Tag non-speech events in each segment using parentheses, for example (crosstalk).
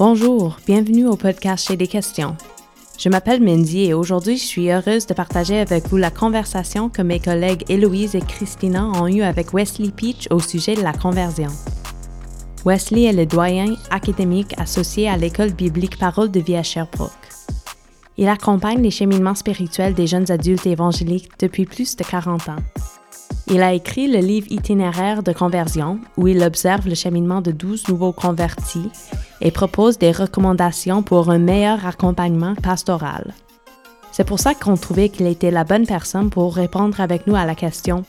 Bonjour, bienvenue au podcast Chez des questions. Je m'appelle Mindy et aujourd'hui je suis heureuse de partager avec vous la conversation que mes collègues Héloïse et Christina ont eue avec Wesley Peach au sujet de la conversion. Wesley est le doyen académique associé à l'école biblique Parole de vie à Sherbrooke. Il accompagne les cheminements spirituels des jeunes adultes évangéliques depuis plus de 40 ans. Il a écrit le livre itinéraire de conversion où il observe le cheminement de 12 nouveaux convertis et propose des recommandations pour un meilleur accompagnement pastoral. C'est pour ça qu'on trouvait qu'il était la bonne personne pour répondre avec nous à la question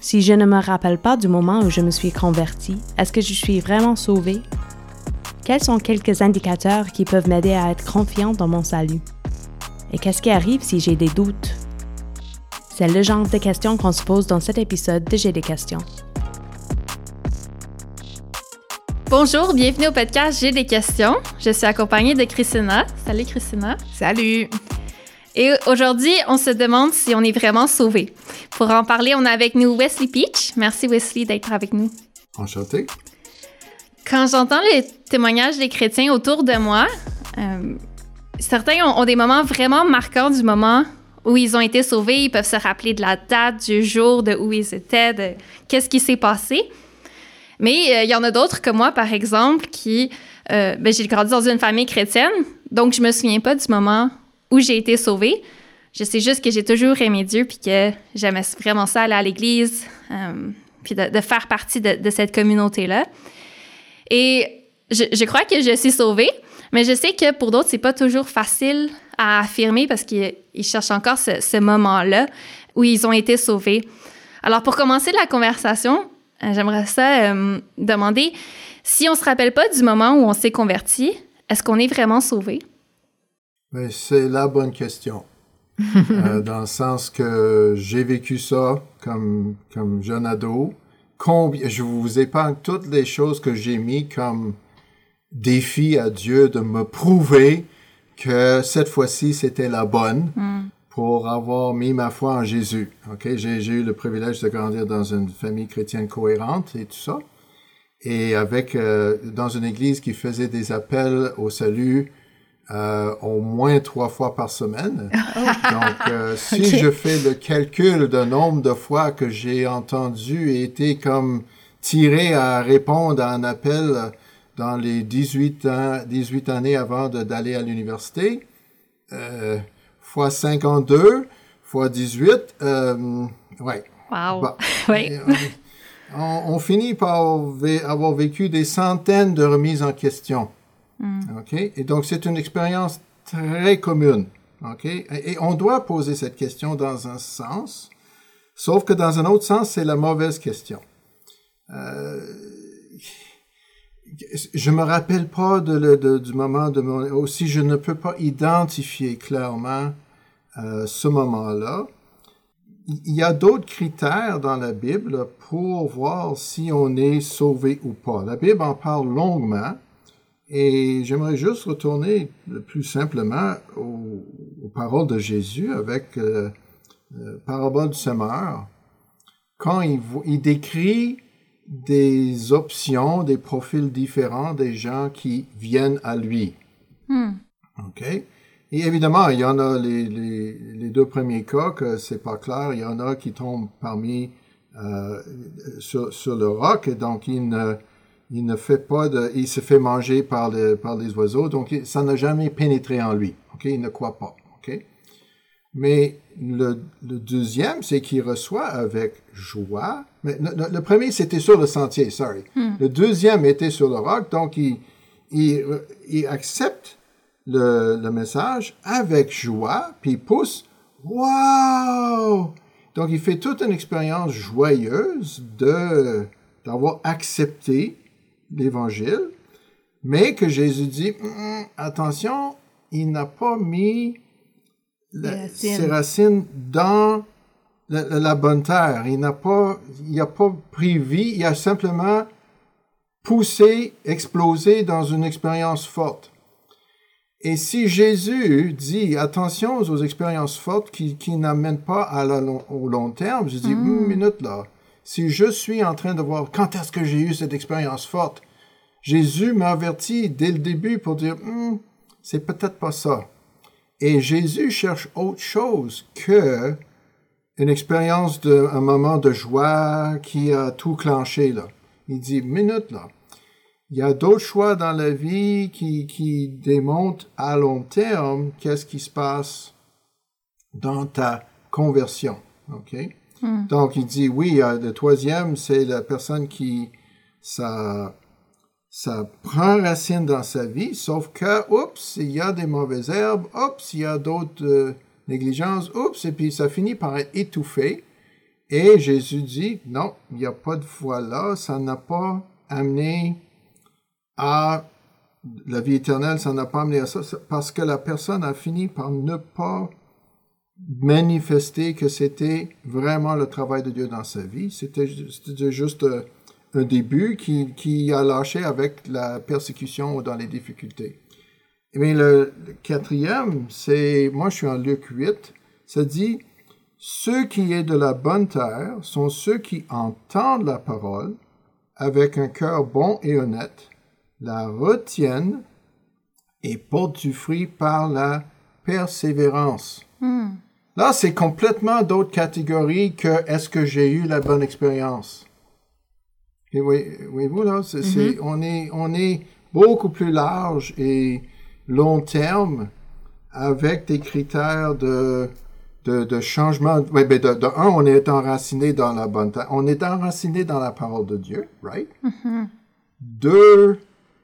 Si je ne me rappelle pas du moment où je me suis converti, est-ce que je suis vraiment sauvé Quels sont quelques indicateurs qui peuvent m'aider à être confiant dans mon salut? Et qu'est-ce qui arrive si j'ai des doutes? C'est le genre de questions qu'on se pose dans cet épisode de J'ai des questions. Bonjour, bienvenue au podcast J'ai des questions. Je suis accompagnée de Christina. Salut Christina. Salut. Et aujourd'hui, on se demande si on est vraiment sauvé. Pour en parler, on a avec nous Wesley Peach. Merci Wesley d'être avec nous. Enchanté. Quand j'entends les témoignages des chrétiens autour de moi, euh, certains ont, ont, des moments vraiment marquants du moment où ils ont été sauvés, ils peuvent se rappeler de la date, du jour, de où ils étaient, de qu'est-ce qui s'est passé. Mais euh, il y en a d'autres comme moi, par exemple, qui... Euh, ben, j'ai grandi dans une famille chrétienne, donc je me souviens pas du moment où j'ai été sauvée. Je sais juste que j'ai toujours aimé Dieu, puis que j'aimais vraiment ça, aller à l'église, euh, puis de, faire partie de, de cette communauté-là. Et je, je, crois que je suis sauvée, mais je sais que pour d'autres, c'est pas toujours facile à affirmer parce qu'ils cherchent encore ce, ce moment-là où ils ont été sauvés. Alors, pour commencer la conversation, euh, j'aimerais ça euh, demander si on se rappelle pas du moment où on s'est converti, est-ce qu'on est vraiment sauvé? C'est la bonne question. (laughs) euh, dans le sens que j'ai vécu ça comme, comme jeune ado. Combien, je vous épargne toutes les choses que j'ai mis comme défi à Dieu de me prouver que cette fois-ci c'était la bonne mm. pour avoir mis ma foi en Jésus. J'ai eu le privilège de grandir dans une famille chrétienne cohérente et tout ça, et avec euh, dans une église qui faisait des appels au salut euh, au moins trois fois par semaine. (laughs) Donc, euh, si okay. je fais le calcul du nombre de fois que j'ai entendu et été comme tiré à répondre à un appel dans les 18, ans, 18 années avant d'aller à l'université, euh, fois 52, fois 18, euh, ouais. Wow. Bah, (laughs) oui. on, on, finit par avoir vécu des centaines de remises en question. Mm. OK? Et donc, c'est une expérience très commune. OK? Et, et on doit poser cette question dans un sens, sauf que dans un autre sens, c'est la mauvaise question. Euh, je me rappelle pas du moment de mon... Aussi, je ne peux pas identifier clairement euh, ce moment-là. Il y a d'autres critères dans la Bible pour voir si on est sauvé ou pas. La Bible en parle longuement et j'aimerais juste retourner plus simplement aux, paroles de Jésus avec euh, euh, parabole du semeur. Quand il décrit des options, des profils différents des gens qui viennent à lui. Hmm. OK? Et évidemment, il y en a les, les, les deux premiers cas que c'est pas clair. Il y en a qui tombent parmi euh, sur, sur, le roc et donc il ne, il ne fait pas de, il se fait manger par, le, par les oiseaux. Donc ça n'a jamais pénétré en lui. OK? Il ne croit pas. OK? Mais le, le deuxième, c'est qu'il reçoit avec joie. Mais le, le premier, c'était sur le sentier, sorry. Hmm. Le deuxième était sur le roc, donc il, il, il accepte le, le, message avec joie, puis il pousse « Wow! » Donc, il fait toute une expérience joyeuse de d'avoir accepté l'Évangile, mais que Jésus dit mm, « Attention, il n'a pas mis la, ses racines dans la, la, bonne terre. Il n'a pas, il a pas pris vie, il a simplement poussé, explosé dans une expérience forte. Et si Jésus dit attention aux expériences fortes qui, qui n'amènent pas à la long, au long terme, je dis, Hmm. une minute là, si je suis en train de voir quand est-ce que j'ai eu cette expérience forte, Jésus m'a averti dès le début pour dire, Hum, c'est peut-être pas ça. Et Jésus cherche autre chose que une expérience d'un moment de joie qui a tout clenché là. Il dit, minute là, il y a d'autres choix dans la vie qui, qui démontrent à long terme qu'est-ce qui se passe dans ta conversion. OK? Donc, il dit, oui, euh, le troisième, c'est la personne qui, ça, ça prend racine dans sa vie, sauf que, oups, il y a des mauvaises herbes, oups, il y a d'autres euh, négligences, oups, et puis ça finit par être étouffé. Et Jésus dit, non, il n'y a pas de foi là, ça n'a pas amené à la vie éternelle, ça n'a pas amené à ça, parce que la personne a fini par ne pas manifester que c'était vraiment le travail de Dieu dans sa vie. C'était juste euh, un début qui, qui, a lâché avec la persécution ou dans les difficultés. Mais le, le quatrième, c'est, moi je suis en Luc 8, ça dit, ceux qui est de la bonne terre sont ceux qui entendent la parole avec un cœur bon et honnête, la retiennent et portent du fruit par la persévérance. Là, c'est complètement d'autres catégories que est-ce que j'ai eu la bonne expérience. Et oui, voyez-vous, là, c'est, c'est- on, est, on est beaucoup plus large et long terme avec des critères de, de, de changement. Ouais, ben de, de un, on est enraciné dans la bonne. On est enraciné dans la parole de Dieu, right? Deux,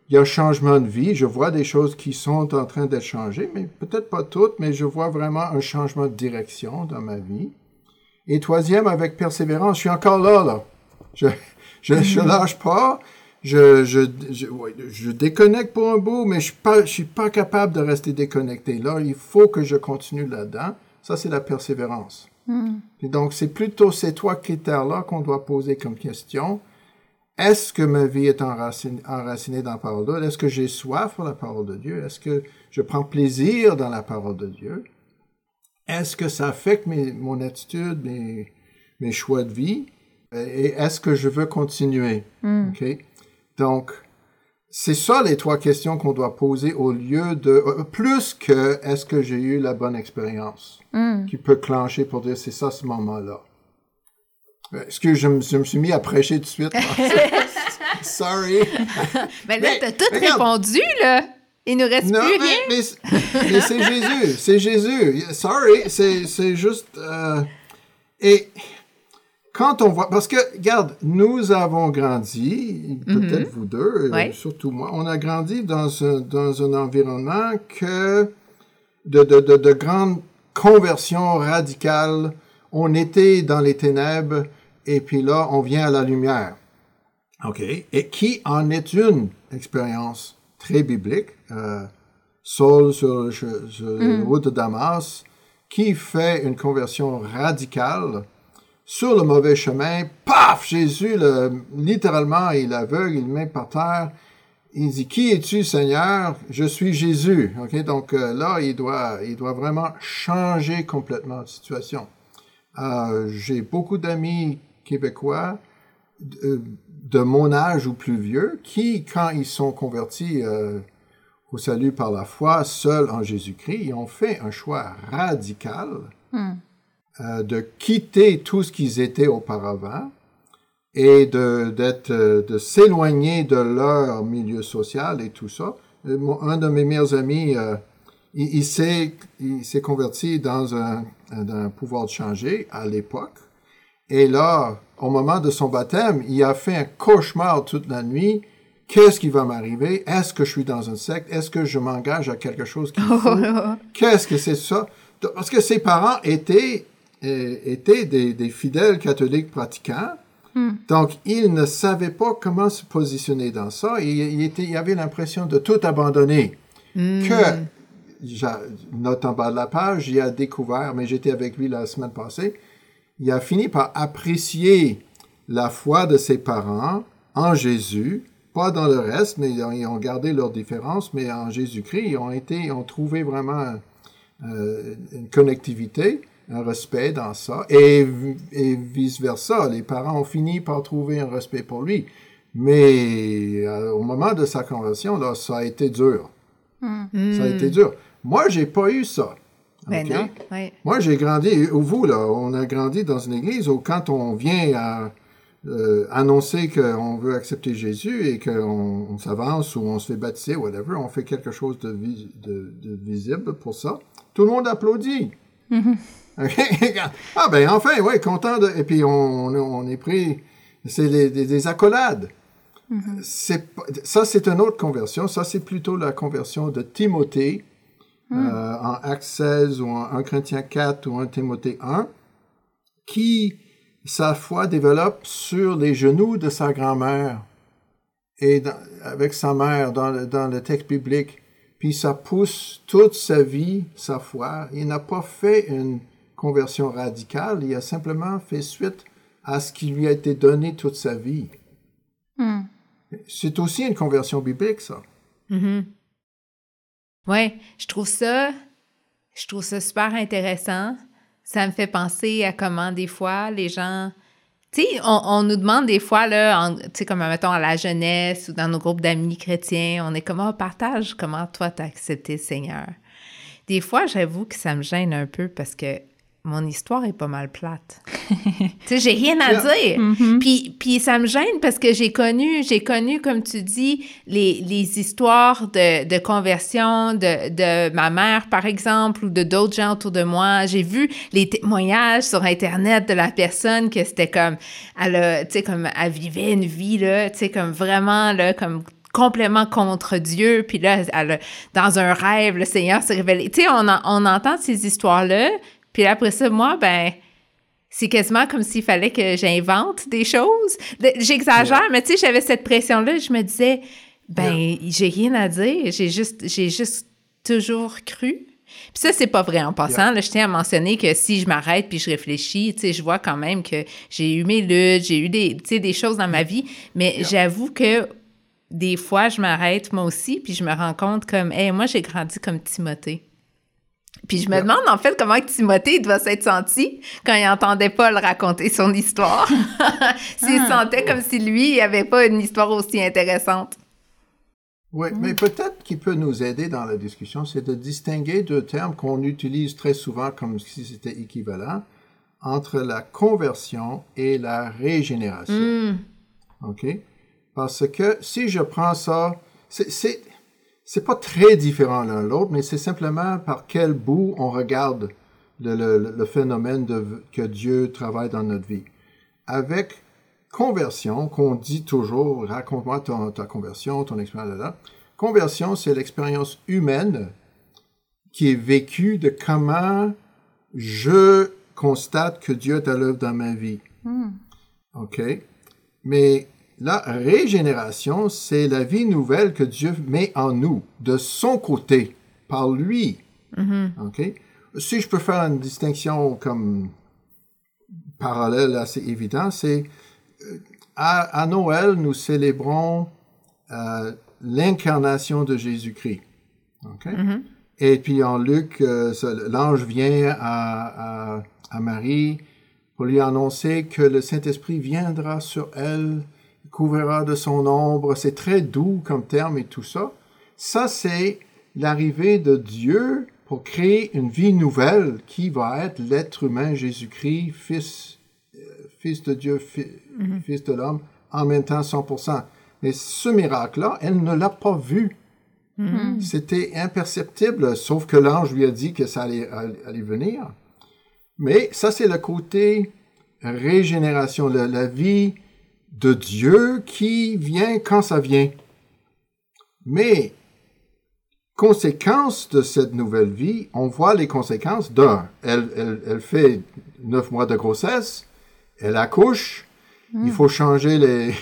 il y a changement de vie. Je vois des choses qui sont en train d'être changées, mais peut-être pas toutes, mais je vois vraiment un changement de direction dans ma vie. Et troisième, avec persévérance, je suis encore là, là. Je, je, je lâche pas. Je, je, je, ouais, je déconnecte pour un bout, mais je suis pas, je suis pas capable de rester déconnecté. Là, il faut que je continue là-dedans. Ça, c'est la persévérance. Et donc, c'est plutôt ces trois critères-là qu'on doit poser comme question. Est-ce que ma vie est enracinée, enracinée dans la parole de Dieu? Est-ce que j'ai soif pour la parole de Dieu? Est-ce que je prends plaisir dans la parole de Dieu? Est-ce que ça affecte mes, mon attitude, mes, mes choix de vie? Et est-ce que je veux continuer? OK? Donc, c'est ça les trois questions qu'on doit poser au lieu de... euh, plus que est-ce que j'ai eu la bonne expérience? Qui peut clencher pour dire c'est ça ce moment-là. Euh, Excuse, je me, je me suis mis à prêcher tout de suite. (laughs) Sorry. (laughs) Mais là, t'as tout regarde. répondu, là. Il nous reste Non, plus rien. mais, c'est- mais c'est Jésus. C'est Jésus. Sorry, c'est c'est juste. euh, et quand on voit. Parce que, regarde, nous avons grandi, peut-être vous deux, euh, Mhm. Ouais. surtout moi, on a grandi dans un, dans un environnement que de, de, de, de grandes conversions radicales. On était dans les ténèbres et puis là, on vient à la lumière. OK? Et qui en est une expérience très biblique. Euh, Saul sur, sur- sur la route de Damas, qui fait une conversion radicale sur le mauvais chemin. Paf! Jésus, le- littéralement, il aveugle, il met par terre. Il dit, qui es-tu, Seigneur? Je suis Jésus. OK? Donc euh, là, il doit, il doit vraiment changer complètement de situation. Euh, J'ai beaucoup d'amis québécois de, de mon âge ou plus vieux qui, quand ils sont convertis euh, au salut par la foi, seuls en Jésus-Christ, ils ont fait un choix radical euh, de quitter tout ce qu'ils étaient auparavant et de, d'être, euh, de s'éloigner de leur milieu social et tout ça. Euh, mon- un de mes meilleurs amis, euh, il, il s'est, il s'est converti dans un, un pouvoir de changer à l'époque. Et là, au moment de son baptême, il a fait un cauchemar toute la nuit. Qu'est-ce qui va m'arriver? Est-ce que je suis dans un secte? Est-ce que je m'engage à quelque chose qui? (laughs) Qu'est-ce que c'est ça? Parce que ses parents étaient, étaient des, des fidèles catholiques pratiquants. Donc, il ne savait pas comment se positionner dans ça. Et il, il avait l'impression de tout abandonner. Que, j'a- note en bas de la page, il a découvert, mais j'étais avec lui la semaine passée, il a fini par apprécier la foi de ses parents en Jésus, pas dans le reste, mais ils ont, ils ont gardé leurs différences, mais en Jésus-Christ, ils ont été, ils ont trouvé vraiment euh, une connectivité, un respect dans ça, et, et vice-versa. Les parents ont fini par trouver un respect pour lui. Mais euh, au moment de sa conversion, là, ça a été dur. Ça a été dur. Moi, j'ai pas eu ça. Ben non, ouais. Moi, j'ai grandi, ou vous, là, on a grandi dans une église où quand on vient à euh, annoncer qu'on veut accepter Jésus et qu'on on s'avance ou on se fait baptiser, whatever, on fait quelque chose de, vis- de- de visible pour ça, tout le monde applaudit. (laughs) (laughs) ah ben enfin, ouais, content de... Et puis on, on est pris... C'est des, des- des accolades. Pas- Ça, c'est une autre conversion. Ça, c'est plutôt la conversion de Timothée euh, en Actes 16 ou en 1 Corinthiens 4 ou 1 Timothée 1, qui, sa foi, développe sur les genoux de sa grand-mère et dans- avec sa mère dans le, dans le texte biblique. Puis ça pousse toute sa vie, sa foi. Il n'a pas fait une conversion radicale, il a simplement fait suite à ce qui lui a été donné toute sa vie. C'est aussi une conversion biblique, ça. Ouais, je trouve ça, je trouve ça super intéressant. Ça me fait penser à comment des fois les gens, tu sais, on, on nous demande des fois là, tu sais comme mettons à la jeunesse ou dans nos groupes d'amis chrétiens, on est comme oh, partage comment toi t'as accepté le Seigneur. Des fois, j'avoue que ça me gêne un peu parce que mon histoire est pas mal plate. (laughs) tu sais, j'ai rien à dire. Puis, puis ça me gêne parce que j'ai connu, j'ai connu, comme tu dis, les, les histoires de, de conversion de, de ma mère, par exemple, ou de d'autres gens autour de moi. J'ai vu les témoignages sur Internet de la personne que c'était comme, elle a, tu sais, comme, elle vivait une vie, là, tu sais, comme vraiment, là, comme complètement contre Dieu, puis là, elle a- dans un rêve, le Seigneur s'est révélé. Tu sais, on, en- on entend ces histoires-là, puis là, après ça, moi, ben, c'est quasiment comme s'il fallait que j'invente des choses. J'exagère, mais tu sais, j'avais cette pression-là, je me disais, ben, j'ai rien à dire, j'ai juste, j'ai juste toujours cru. Puis ça, c'est pas vrai en passant. Là, je tiens à mentionner que si je m'arrête puis je réfléchis, tu sais, je vois quand même que j'ai eu mes luttes, j'ai eu des, des choses dans ma vie, mais j'avoue que des fois, je m'arrête moi aussi, puis je me rends compte comme, hey, moi, j'ai grandi comme Timothée. Puis je me demande en fait comment Timothée doit s'être senti quand il entendait Paul raconter son histoire. (laughs) S'il Ah. sentait comme si lui, il avait pas une histoire aussi intéressante. Oui, mais peut-être qui peut nous aider dans la discussion, c'est de distinguer deux termes qu'on utilise très souvent comme si c'était équivalent entre la conversion et la régénération. OK? Parce que si je prends ça, c'est- c'est pas très différent l'un de l'autre, mais c'est simplement par quel bout on regarde le, le- le phénomène de, que Dieu travaille dans notre vie. Avec conversion, qu'on dit toujours, raconte-moi ta conversion, ton expérience là. Conversion, c'est l'expérience humaine qui est vécue de comment je constate que Dieu est à l'œuvre dans ma vie. OK? Mais la régénération, c'est la vie nouvelle que Dieu met en nous, de son côté, par lui. OK? Si je peux faire une distinction comme parallèle assez évident, c'est euh, à, à Noël, nous célébrons euh, l'incarnation de Jésus-Christ. OK? Et puis en Luc, euh, l'ange vient à, à, à Marie pour lui annoncer que le Saint-Esprit viendra sur elle, couvrira de son ombre. C'est très doux comme terme et tout ça. Ça, c'est l'arrivée de Dieu pour créer une vie nouvelle qui va être l'être humain Jésus-Christ, fils, euh, fils de Dieu, fi- fils de l'homme, en même temps 100%. Mais ce miracle-là, elle ne l'a pas vu. C'était imperceptible, sauf que l'ange lui a dit que ça allait, allait venir. Mais ça, c'est le côté régénération, la, la vie de Dieu qui vient quand ça vient. Mais, conséquence de cette nouvelle vie, on voit les conséquences d'un. Elle, fait neuf mois de grossesse, elle accouche, il faut changer les,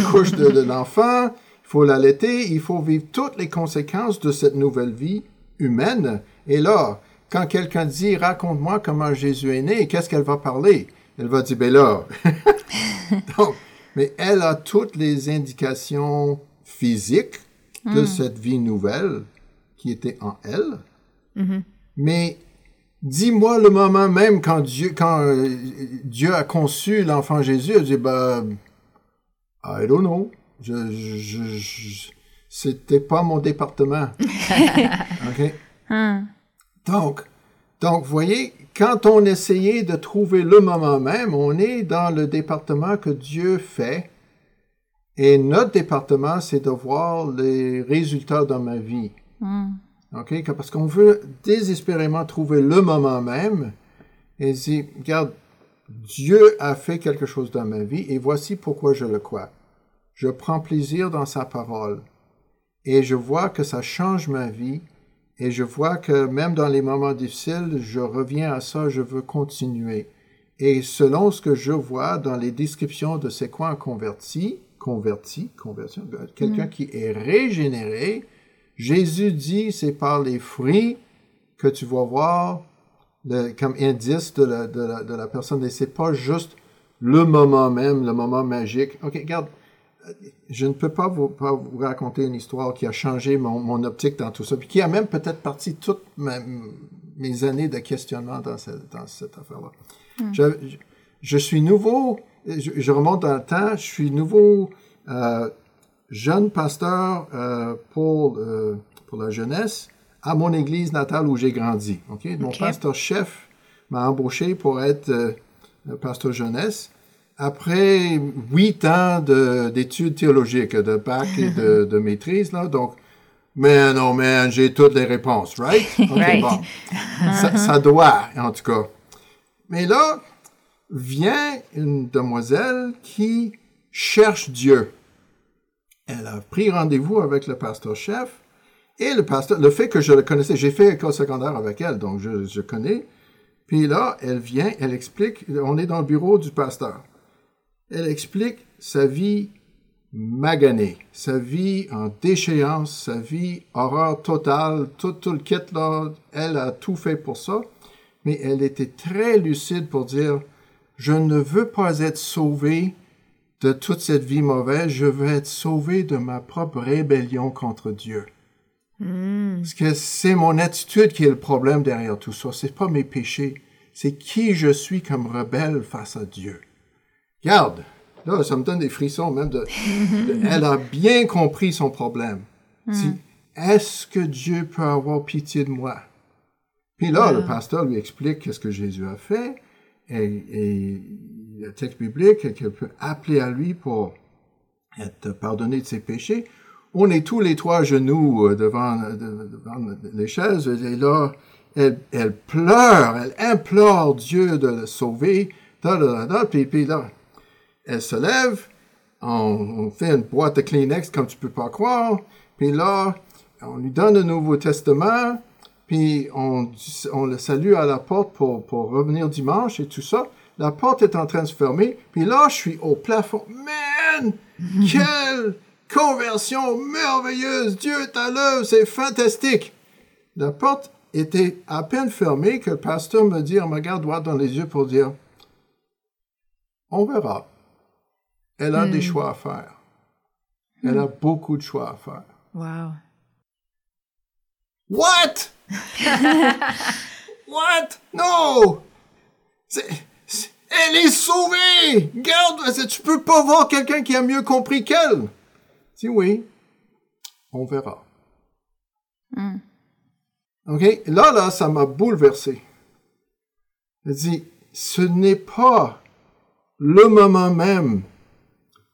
(laughs) couches de, l'enfant, il faut l'allaiter, il faut vivre toutes les conséquences de cette nouvelle vie humaine. Et là, quand quelqu'un dit raconte-moi comment Jésus est né, qu'est-ce qu'elle va parler Elle va dire ben là. (laughs) mais elle a toutes les indications physiques de cette vie nouvelle qui était en elle. Mais dis-moi le moment même quand Dieu, quand euh, Dieu a conçu l'enfant Jésus, elle dit ben I don't know. Je, je, c'était pas mon département. (laughs) OK? Hum. Donc, donc, vous voyez, quand on essayait de trouver le moment même, on est dans le département que Dieu fait. Et notre département, c'est de voir les résultats dans ma vie. OK? Que- Parce qu'on veut désespérément trouver le moment même et dire, regarde, Dieu a fait quelque chose dans ma vie et voici pourquoi je le crois. Je prends plaisir dans sa parole et je vois que ça change ma vie et je vois que même dans les moments difficiles, je reviens à ça, je veux continuer. Et selon ce que je vois dans les descriptions de c'est quoi un converti, converti, conversion, quelqu'un qui est régénéré, Jésus dit c'est par les fruits que tu vas voir le- comme indice de la, de la, de la personne. Et c'est pas juste le moment même, le moment magique. OK, regarde, je ne peux pas vous, pas vous raconter une histoire qui a changé mon, mon optique dans tout ça, puis qui a même peut-être parti toutes ma- mes années de questionnement dans cette, dans cette affaire-là. Je, je- je suis nouveau, je, je remonte dans le temps, je suis nouveau euh, jeune pasteur euh, pour, euh, pour la jeunesse à mon église natale où j'ai grandi. Mon Ok. pasteur-chef m'a embauché pour être pasteur jeunesse. Après huit ans de- d'études théologiques, de bac et de, (laughs) de maîtrise, là, donc, mais non, man, j'ai toutes les réponses, right? (laughs) Ok, Right. bon. ça, ça doit, en tout cas. Mais là, vient une demoiselle qui cherche Dieu. Elle a pris rendez-vous avec le pasteur-chef et le pasteur, le fait que je le connaissais, j'ai fait école secondaire avec elle, donc je, je connais. Puis là, elle vient, elle explique, on est dans le bureau du pasteur. Elle explique sa vie maganée, sa vie en déchéance, sa vie horreur totale, tout, tout le kit là, elle a tout fait pour ça, mais elle était très lucide pour dire, je ne veux pas être sauvé de toute cette vie mauvaise, je veux être sauvé de ma propre rébellion contre Dieu. Parce que c'est mon attitude qui est le problème derrière tout ça. C'est pas mes péchés. C'est qui je suis comme rebelle face à Dieu. Regarde, là, ça me donne des frissons même de. de- elle a bien compris son problème. Si, Est-ce que Dieu peut avoir pitié de moi? Puis là, le pasteur lui explique qu'est-ce que Jésus a fait et, et le texte biblique qu'elle peut appeler à lui pour être pardonné de ses péchés. On est tous les trois à genoux euh, devant, de- devant les chaises et là, elle, elle pleure, elle implore Dieu de le sauver. Da, da, da, da, puis, puis là, elle se lève, on, on fait une boîte de Kleenex comme tu peux pas croire, puis là, on lui donne le Nouveau Testament, puis on, on le salue à la porte pour, pour revenir dimanche et tout ça. La porte est en train de se fermer, puis là, je suis au plafond. Man! (laughs) Quelle conversion merveilleuse! Dieu est à l'œuvre, c'est fantastique! La porte était à peine fermée que le pasteur me dit, en me regarde droit dans les yeux pour dire, on verra. Elle a des choix à faire. Elle a beaucoup de choix à faire. Wow. What? (laughs) What? No! C'est- c'est- elle est sauvée! Garde, tu peux pas voir quelqu'un qui a mieux compris qu'elle? Si oui, on verra. OK? Là, là, ça m'a bouleversé. Elle dit, ce n'est pas le moment même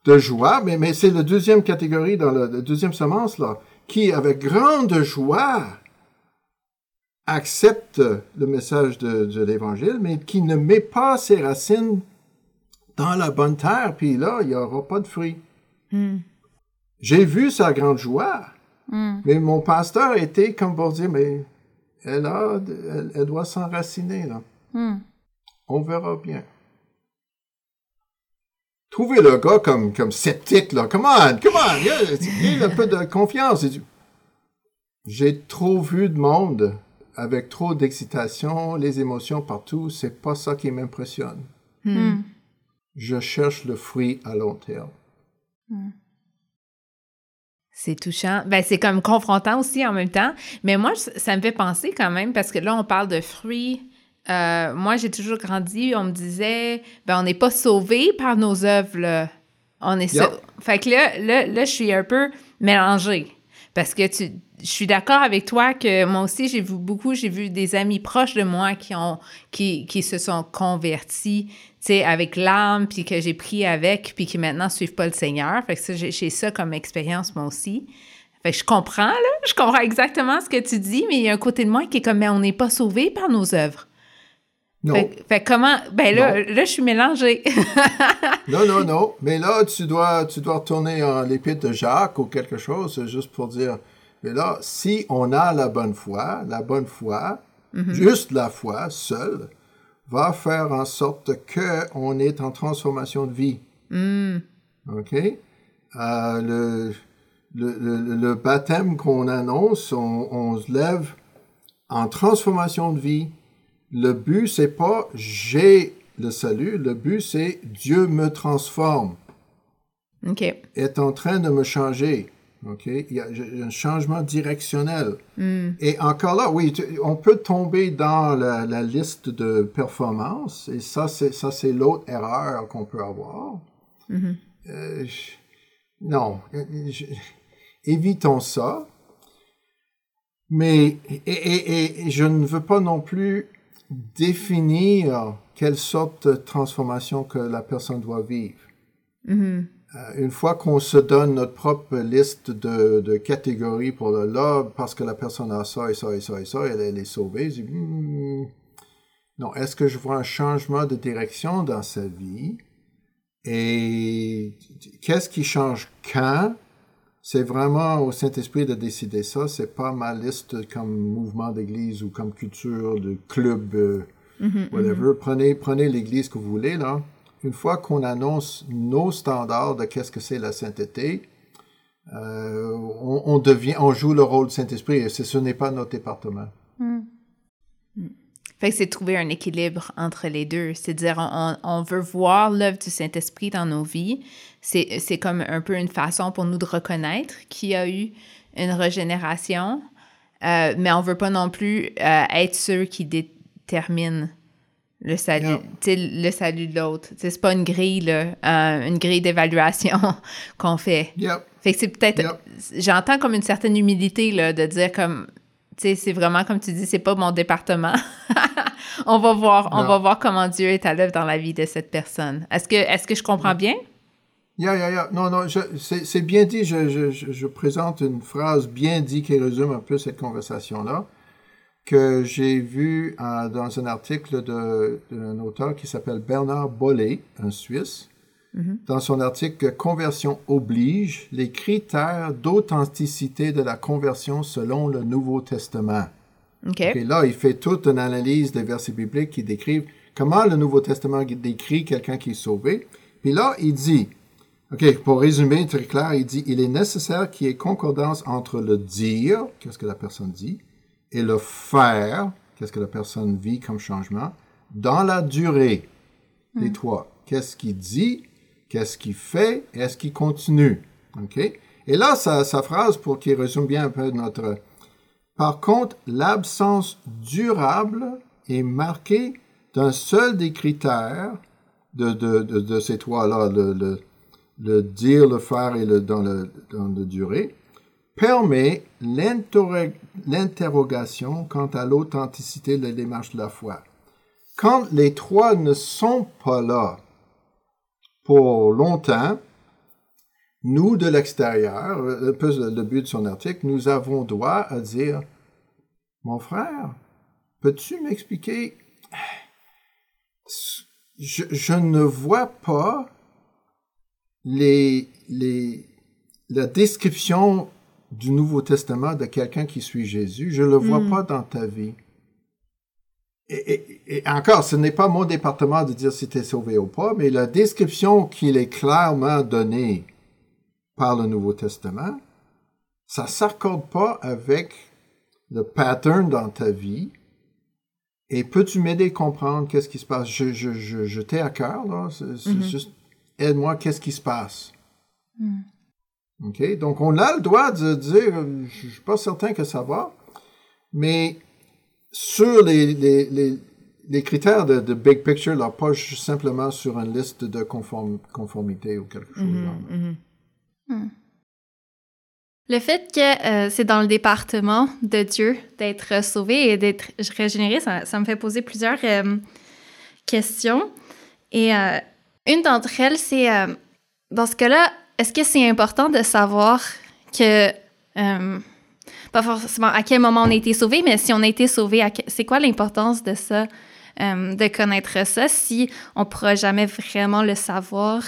de joie, mais, mais c'est la deuxième catégorie dans la, la deuxième semence, là, qui, avec grande joie, accepte le message de, de l'Évangile, mais qui ne met pas ses racines dans la bonne terre, puis là, il n'y aura pas de fruits. J'ai vu sa grande joie, mais mon pasteur était comme pour dire, mais elle, a, elle, elle doit s'enraciner, là. On verra bien. Trouvez le gars comme, comme sceptique, là. Come on, come on, il a, un peu de confiance. J'ai trop vu de monde avec trop d'excitation, les émotions partout. C'est pas ça qui m'impressionne. Je cherche le fruit à long terme. C'est touchant. Ben, c'est comme confrontant aussi en même temps. Mais moi, ça me fait penser quand même, parce que là, on parle de fruits. Euh, moi, j'ai toujours grandi, on me disait, ben, on n'est pas sauvé par nos œuvres. là. On est Yep. fait que là, là, là, je suis un peu mélangée. Parce que tu, je suis d'accord avec toi que moi aussi, j'ai vu beaucoup, j'ai vu des amis proches de moi qui ont, qui, qui se sont convertis, tu sais, avec l'âme, puis que j'ai pris avec, puis qui maintenant suivent pas le Seigneur. Fait que ça, j'ai ça comme expérience, moi aussi. Fait que je comprends, là, je comprends exactement ce que tu dis, mais il y a un côté de moi qui est comme, mais on n'est pas sauvé par nos œuvres. Non. Fait, fait comment, ben là, là, je suis mélangée. (laughs) non, non, non. Mais là, tu dois, tu dois retourner en l'épître de Jacques ou quelque chose, juste pour dire, mais là, si on a la bonne foi, la bonne foi, juste la foi seule, va faire en sorte qu'on est en transformation de vie. OK? Euh, le, le, le, le baptême qu'on annonce, on, on se lève en transformation de vie. Le but, c'est pas j'ai le salut, le but, c'est Dieu me transforme, OK. est en train de me changer. OK? Il y a un changement directionnel. Et encore là, oui, tu- on peut tomber dans la, la liste de performance, et ça, c'est, ça, c'est l'autre erreur qu'on peut avoir. Euh, je- non, euh, je- évitons ça. Mais, et, et- et je ne veux pas non plus définir quelle sorte de transformation que la personne doit vivre. Euh, une fois qu'on se donne notre propre liste de, de catégories pour le là, parce que la personne a ça et ça et ça et ça, elle, elle est sauvée, je dis, Hmm, non, est-ce que je vois un changement de direction dans sa vie? Et qu'est-ce qui change quand? C'est vraiment au Saint-Esprit de décider ça. C'est pas ma liste comme mouvement d'église ou comme culture de club, euh, whatever. Prenez, prenez l'église que vous voulez, là. Une fois qu'on annonce nos standards de qu'est-ce que c'est la sainteté, euh, on, on devient, on joue le rôle du Saint-Esprit et ce, ce n'est pas notre département. Fait que c'est trouver un équilibre entre les deux. C'est-à-dire, on, on veut voir l'œuvre du Saint-Esprit dans nos vies. C'est, c'est comme un peu une façon pour nous de reconnaître qu'il y a eu une régénération, euh, mais on veut pas non plus euh, être ceux qui déterminent le salut, le salut de l'autre. C'est pas une grille, là, euh, une grille d'évaluation (laughs) qu'on fait. Yep. Fait que c'est peut-être. Yep. J'entends comme une certaine humilité, là, de dire comme. C'est vraiment comme tu dis, c'est pas mon département. (laughs) on va voir, on va voir comment Dieu est à l'œuvre dans la vie de cette personne. Est-ce que, est-ce que je comprends bien? Yeah, yeah, yeah. Non, non, c'est bien dit. Je, je, je, je présente une phrase bien dit qui résume un peu cette conversation-là, que j'ai vue euh, dans un article d'un auteur qui s'appelle Bernard Bollet, un Suisse. Dans son article Conversion oblige, les critères d'authenticité de la conversion selon le Nouveau Testament. OK. Et là, il fait toute une analyse des versets bibliques qui décrivent comment le Nouveau Testament décrit quelqu'un qui est sauvé. Puis là, il dit, OK, pour résumer très clair, il dit, il est nécessaire qu'il y ait concordance entre le dire, qu'est-ce que la personne dit, et le faire, qu'est-ce que la personne vit comme changement, dans la durée. Les trois. Qu'est-ce qu'il dit, qu'est-ce qu'il fait, est-ce qu'il continue. OK? Et là, sa, sa phrase, pour qu'il résume bien un peu notre par contre, l'absence durable est marquée d'un seul des critères de, de, de, ces trois-là, le, le, dire, le faire et le dans le, dans durée, permet l'interro- l'interrogation quant à l'authenticité de la démarche de la foi. Quand les trois ne sont pas là pour longtemps, nous, de l'extérieur, un peu le but de son article, nous avons droit à dire, mon frère, peux-tu m'expliquer, je, je ne vois pas les, les, la description du Nouveau Testament de quelqu'un qui suit Jésus, je ne le vois pas dans ta vie. Et, et- et encore, ce n'est pas mon département de dire si tu es sauvé ou pas, mais la description qu'il est clairement donnée par le Nouveau Testament, ça ne s'accorde pas avec le pattern dans ta vie. Et peux-tu m'aider à comprendre qu'est-ce qui se passe? Je, je, je, je t'ai à cœur, là. C'est, c'est juste, aide-moi, qu'est-ce qui se passe? OK? Donc, on a le droit de dire, je ne suis pas certain que ça va, mais sur les, les, les, les critères de, de big picture, là, pas simplement sur une liste de conform- conformité ou quelque chose. genre. Le fait que euh, c'est dans le département de Dieu d'être sauvé et d'être régénéré, ça, ça, me fait poser plusieurs euh, questions. Et euh, une d'entre elles, c'est euh, dans ce cas-là, est-ce que c'est important de savoir que, euh, pas forcément à quel moment on a été sauvé, mais si on a été sauvé, c'est quoi l'importance de ça, euh, de connaître ça, si on ne pourra jamais vraiment le savoir,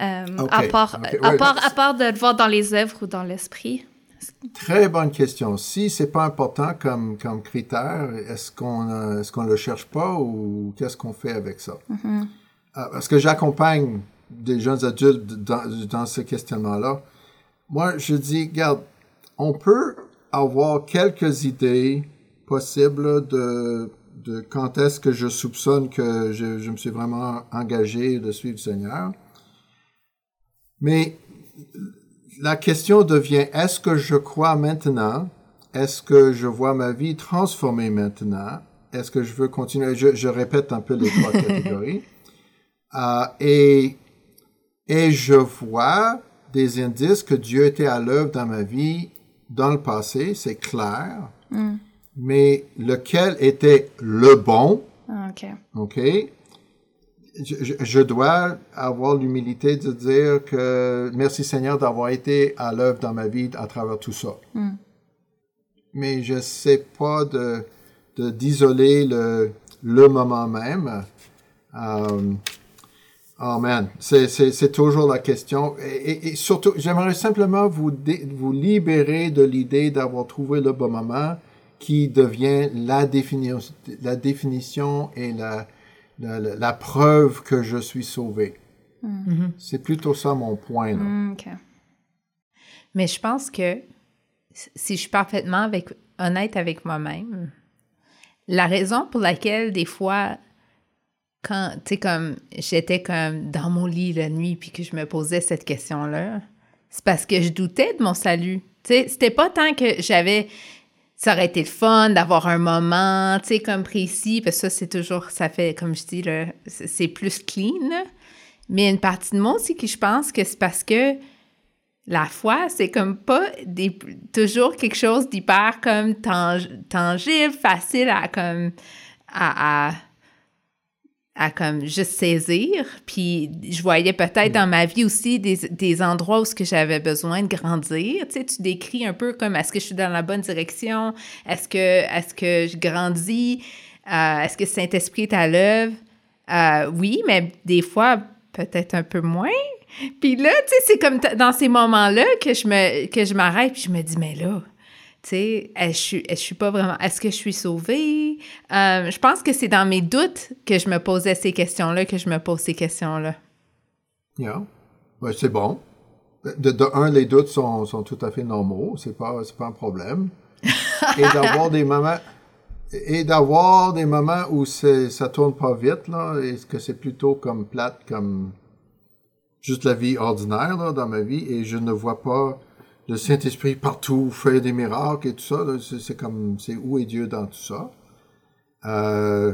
euh, Ok, à, part, à, part, là, à part de le voir dans les œuvres ou dans l'esprit? Très bonne question. Si c'est pas important comme, comme critère, est-ce qu'on euh, est-ce qu'on le cherche pas ou qu'est-ce qu'on fait avec ça? Euh, parce que j'accompagne des jeunes adultes dans, dans ce questionnement-là. Moi, je dis, regarde, on peut avoir quelques idées possibles de, de quand est-ce que je soupçonne que je, je me suis vraiment engagé de suivre le Seigneur. Mais la question devient, est-ce que je crois maintenant? Est-ce que je vois ma vie transformée maintenant? Est-ce que je veux continuer? Je, je répète un peu les trois (laughs) catégories. Euh, et, et je vois des indices que Dieu était à l'œuvre dans ma vie dans le passé, c'est clair. Mais lequel était le bon? Ah, OK. OK? Je, dois avoir l'humilité de dire que merci Seigneur d'avoir été à l'œuvre dans ma vie à travers tout ça. Mais je sais pas de de- d'isoler le, le moment même. Euh, oh man, c'est, toujours la question. Et, et- et surtout, j'aimerais simplement vous, dé- vous libérer de l'idée d'avoir trouvé le bon moment qui devient la définition, la définition et la, la, la- la preuve que je suis sauvé. C'est plutôt ça mon point. Là. Mm, OK. Mais je pense que si je suis parfaitement avec, honnête avec moi-même, la raison pour laquelle des fois, quand, tu sais, comme j'étais comme dans mon lit la nuit puis que je me posais cette question-là, c'est parce que je doutais de mon salut. Tu sais, c'était pas tant que j'avais. Ça aurait été le fun d'avoir un moment, tu sais, comme précis, parce que ça, c'est toujours, ça fait, comme je dis, là, c'est plus clean. Mais une partie de moi aussi qui, je pense que c'est parce que la foi, c'est comme pas des, toujours quelque chose d'hyper comme tang- tangible, facile à comme à, à comme juste saisir. Puis je voyais peut-être dans ma vie aussi des, des endroits où ce que j'avais besoin de grandir. Tu sais, tu décris un peu comme est-ce que je suis dans la bonne direction? Est-ce que est-ce que je grandis? Euh, est-ce que Saint-Esprit est à l'œuvre? Euh, oui, mais des fois, peut-être un peu moins. Puis là, tu sais, c'est comme dans ces moments-là que je me que je m'arrête puis je me dis mais là, tu sais, est-ce que je je suis pas vraiment est-ce que je suis sauvée? Euh, je pense que c'est dans mes doutes que je me posais ces questions-là que je me pose ces questions-là. Yeah. Ouais, c'est bon. De, de un, les doutes sont, sont tout à fait normaux. C'est pas, c'est pas un problème. (laughs) et d'avoir des moments, et d'avoir des moments où c'est, ça tourne pas vite, là, et que c'est plutôt comme plate, comme juste la vie ordinaire, là, dans ma vie, et je ne vois pas le Saint-Esprit partout, faire des miracles et tout ça, là. c'est, comme, c'est où est Dieu dans tout ça? Euh,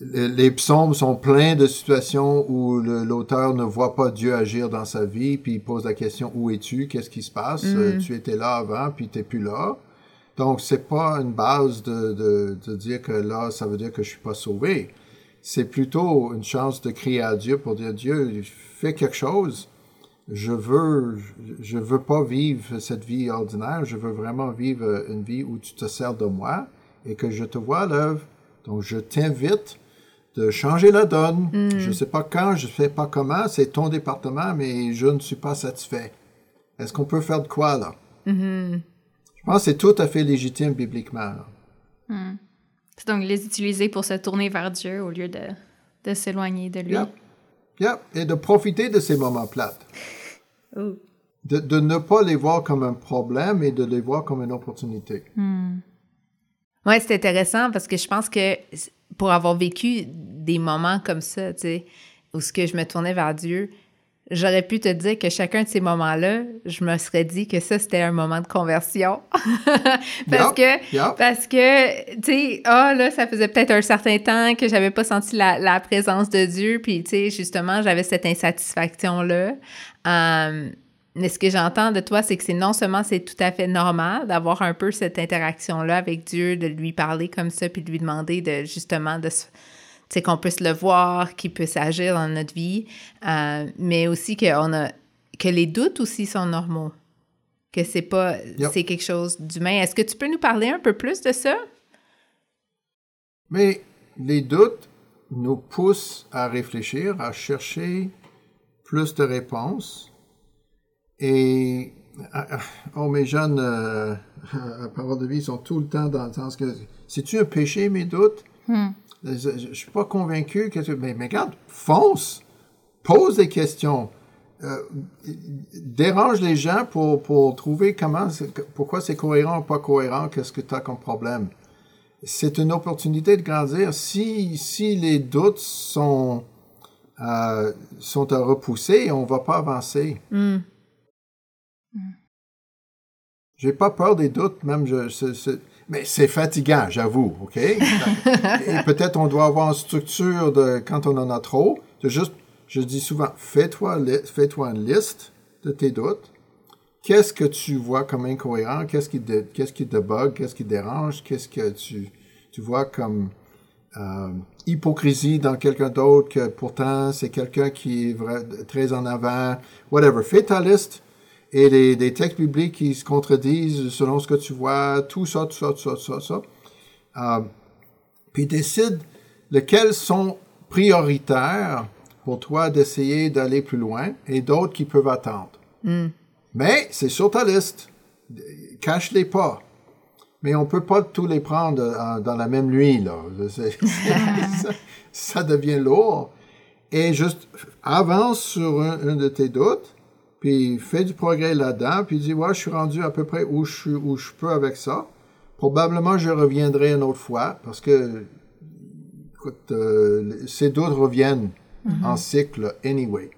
les les psaumes sont pleins de situations où l'auteur ne voit pas Dieu agir dans sa vie, puis il pose la question où es-tu, qu'est-ce qui se passe, Euh, tu étais là avant, puis t'es plus là. Donc c'est pas une base de, de, de dire que là ça veut dire que je suis pas sauvé. C'est plutôt une chance de crier à Dieu pour dire Dieu fais quelque chose. Je veux je veux pas vivre cette vie ordinaire. Je veux vraiment vivre une vie où tu te sers de moi et que je te vois à l'œuvre. Donc je t'invite de changer la donne. Je ne sais pas quand, je ne sais pas comment, c'est ton département, mais je ne suis pas satisfait. Est-ce qu'on peut faire de quoi là? Je pense que c'est tout à fait légitime bibliquement. C'est donc les utiliser pour se tourner vers Dieu au lieu de, de s'éloigner de lui. Yep. Yep. Et de profiter de ces moments plates. Oh. De, de ne pas les voir comme un problème et de les voir comme une opportunité. Ouais, c'est intéressant parce que je pense que pour avoir vécu des moments comme ça, tu sais, où ce que je me tournais vers Dieu, j'aurais pu te dire que chacun de ces moments-là, je me serais dit que ça c'était un moment de conversion. (laughs) parce que parce que tu sais, ah là, ça faisait peut-être un certain temps que j'avais pas senti la, la présence de Dieu, puis tu sais, justement, j'avais cette insatisfaction là. Euh, mais ce que j'entends de toi, c'est que c'est non seulement c'est tout à fait normal d'avoir un peu cette interaction-là avec Dieu, de lui parler comme ça, puis de lui demander de justement de sais, qu'on puisse le voir, qu'il puisse agir dans notre vie, euh, mais aussi qu'on a que les doutes aussi sont normaux, que c'est pas c'est quelque chose d'humain. Est-ce que tu peux nous parler un peu plus de ça? Mais les doutes nous poussent à réfléchir, à chercher plus de réponses et ah, oh, mes jeunes euh, (laughs) à parole de vie sont tout le temps dans le sens que c'est-tu un péché, mes doutes? Hmm. Je ne suis pas convaincu que mais, mais regarde, fonce, pose des questions, euh, dérange les gens pour, pour trouver comment, pourquoi c'est cohérent ou pas cohérent, qu'est-ce que tu as comme problème. C'est une opportunité de grandir. Si, si les doutes sont, euh, sont à repousser, on ne va pas avancer. Hmm. J'ai pas peur des doutes, même je, mais c'est fatigant, j'avoue, OK? (laughs) Et peut-être on doit avoir une structure de quand on en a trop. Juste, je dis souvent, fais-toi fais une liste de tes doutes. Qu'est-ce que tu vois comme incohérent? Qu'est-ce qui, qu'est-ce qui te bug? Qu'est-ce qui te dérange? Qu'est-ce que tu, tu vois comme euh, hypocrisie dans quelqu'un d'autre que pourtant c'est quelqu'un qui est vrai, très en avant? Whatever. Fais ta liste et des, des, textes bibliques qui se contredisent selon ce que tu vois, tout ça, tout ça, tout ça, tout ça, ça. Euh, puis décide lesquels sont prioritaires pour toi d'essayer d'aller plus loin et d'autres qui peuvent attendre. Hmm. Mais c'est sur ta liste. Cache-les pas. Mais on peut pas tous les prendre euh, dans la même nuit, là. (laughs) ça, ça, devient lourd. Et juste avance sur un de tes doutes puis fais du progrès là-dedans, puis dis, ouais, je suis rendu à peu près où je, où je peux avec ça. Probablement, je reviendrai une autre fois, parce que, écoute, euh, ces doutes reviennent mm-hmm. en cycle anyway.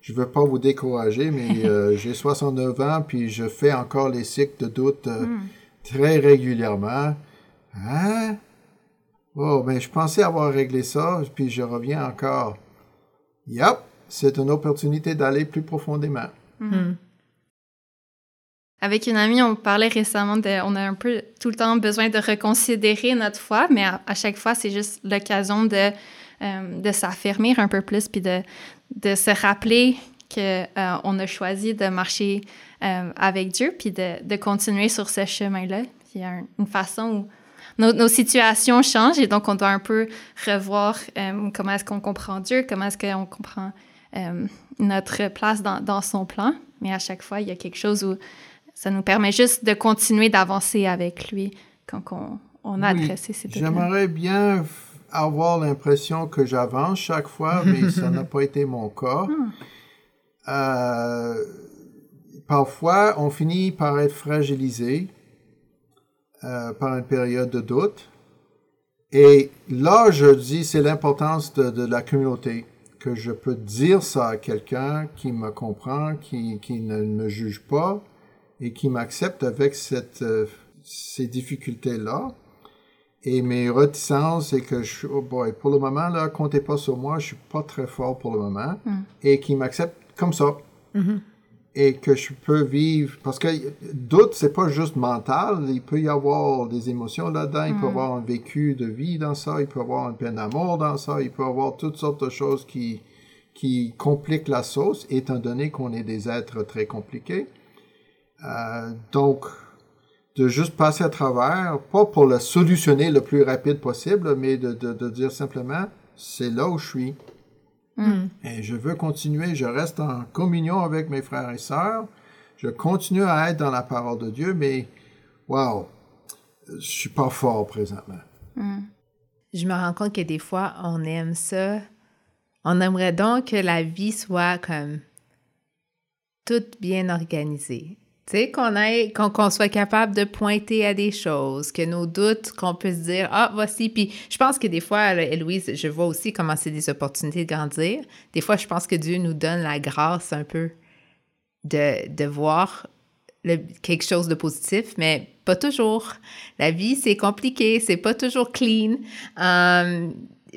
Je veux pas vous décourager, mais (laughs) euh, j'ai 69 ans, puis je fais encore les cycles de doutes euh, mm. très régulièrement. Hein? Oh, ben, je pensais avoir réglé ça, puis je reviens encore. Yep, c'est une opportunité d'aller plus profondément. Hmm. Hmm. Avec une amie, on parlait récemment de, on a un peu tout le temps besoin de reconsidérer notre foi, mais à, chaque fois, c'est juste l'occasion de, euh, de s'affirmer un peu plus, puis de, de se rappeler qu'on euh, on a choisi de marcher euh, avec Dieu, puis de, de, continuer sur ce chemin-là. Il y a une façon où nos, nos, situations changent et donc on doit un peu revoir comment est-ce qu'on comprend Dieu, comment est-ce qu'on comprend euh, notre place dans, son plan, mais à chaque fois, il y a quelque chose où ça nous permet juste de continuer d'avancer avec lui quand on, a adressé ces J'aimerais bien avoir l'impression que j'avance chaque fois, (laughs) mais ça n'a pas été mon cas. Ah. Euh, parfois, on finit par être fragilisé euh, par une période de doute. Et là, je dis, c'est l'importance de, la communauté que je peux dire ça à quelqu'un qui me comprend, qui, qui, ne me juge pas et qui m'accepte avec cette, euh, ces difficultés-là. Et mes réticences, c'est que je, oh boy, pour le moment, là, comptez pas sur moi, je suis pas très fort pour le moment. Mm. Et qui m'accepte comme ça. Mm-hmm. Et que je peux vivre, parce que doute, c'est pas juste mental, il peut y avoir des émotions là-dedans, il peut y mm. avoir un vécu de vie dans ça, il peut y avoir une peine d'amour dans ça, il peut y avoir toutes sortes de choses qui, qui compliquent la sauce, étant donné qu'on est des êtres très compliqués. Euh, donc, de juste passer à travers, pas pour le solutionner le plus rapide possible, mais de, de, de dire simplement, c'est là où je suis. Mm. Et je veux continuer, je reste en communion avec mes frères et sœurs, je continue à être dans la parole de Dieu, mais wow, je suis pas fort présentement. Mm. Je me rends compte que des fois, on aime ça. On aimerait donc que la vie soit comme toute bien organisée. Tu sais, qu'on qu'on soit capable de pointer à des choses, que nos doutes, qu'on puisse dire, ah, voici. Puis je pense que des fois, Héloïse, je vois aussi comment c'est des opportunités de grandir. Des fois, je pense que Dieu nous donne la grâce un peu de, de voir quelque chose de positif, mais pas toujours. La vie, c'est compliqué, c'est pas toujours clean. Um,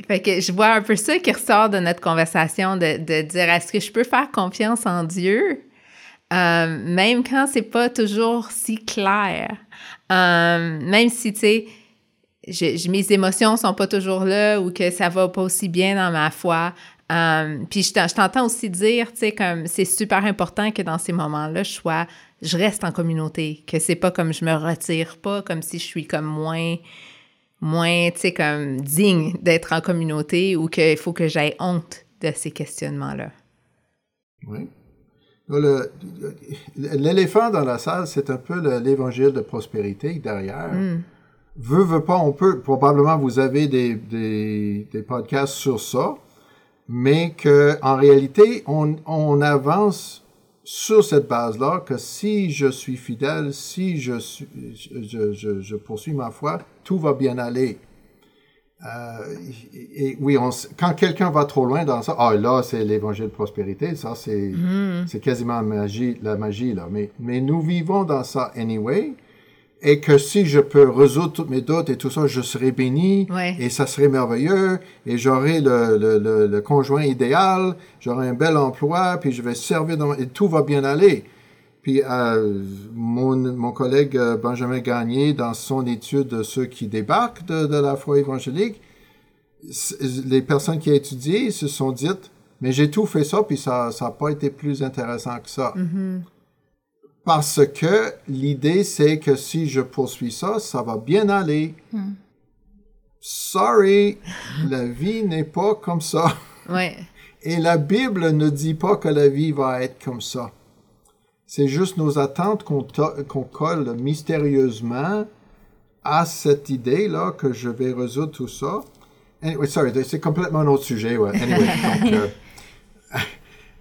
fait que je vois un peu ça qui ressort de notre conversation, de, de dire, est-ce que je peux faire confiance en Dieu? Euh, même quand c'est pas toujours si clair. Euh, même si, tu sais, mes émotions sont pas toujours là ou que ça va pas aussi bien dans ma foi. Euh, puis je t'entends aussi dire, tu sais, comme c'est super important que dans ces moments-là, je sois, je reste en communauté, que c'est pas comme je me retire pas, comme si je suis comme moins, moins, tu sais, comme digne d'être en communauté ou qu'il faut que j'aie honte de ces questionnements-là. Oui. L'éléphant dans la salle, c'est un peu l'évangile de prospérité derrière. Mm. Veux, veux pas, on peut, probablement vous avez des, des, des podcasts sur ça, mais que en réalité, on, on avance sur cette base-là que si je suis fidèle, si je, suis, je, je, je poursuis ma foi, tout va bien aller. Euh, et, oui, on, quand quelqu'un va trop loin dans ça, ah là, c'est l'évangile de prospérité, ça c'est mm. c'est quasiment magie, la magie là. Mais, mais nous vivons dans ça anyway, et que si je peux résoudre toutes mes doutes et tout ça, je serai béni, et ça serait merveilleux, et j'aurai le, le, le, conjoint idéal, j'aurai un bel emploi, puis je vais servir dans, et tout va bien aller. Puis euh, mon, mon, collègue euh, Benjamin Gagné, dans son étude de ceux qui débarquent de, de la foi évangélique, les personnes qui ont étudié se sont dites, mais j'ai tout fait ça, puis ça n'a pas été plus intéressant que ça. Mm-hmm. Parce que l'idée, c'est que si je poursuis ça, ça va bien aller. Mm. Sorry, la vie n'est pas comme ça. Ouais. Et la Bible ne dit pas que la vie va être comme ça. C'est juste nos attentes qu'on colle mystérieusement à cette idée-là que je vais résoudre tout ça. Anyway, sorry, c'est complètement un autre sujet. Ouais. Anyway, (laughs) euh,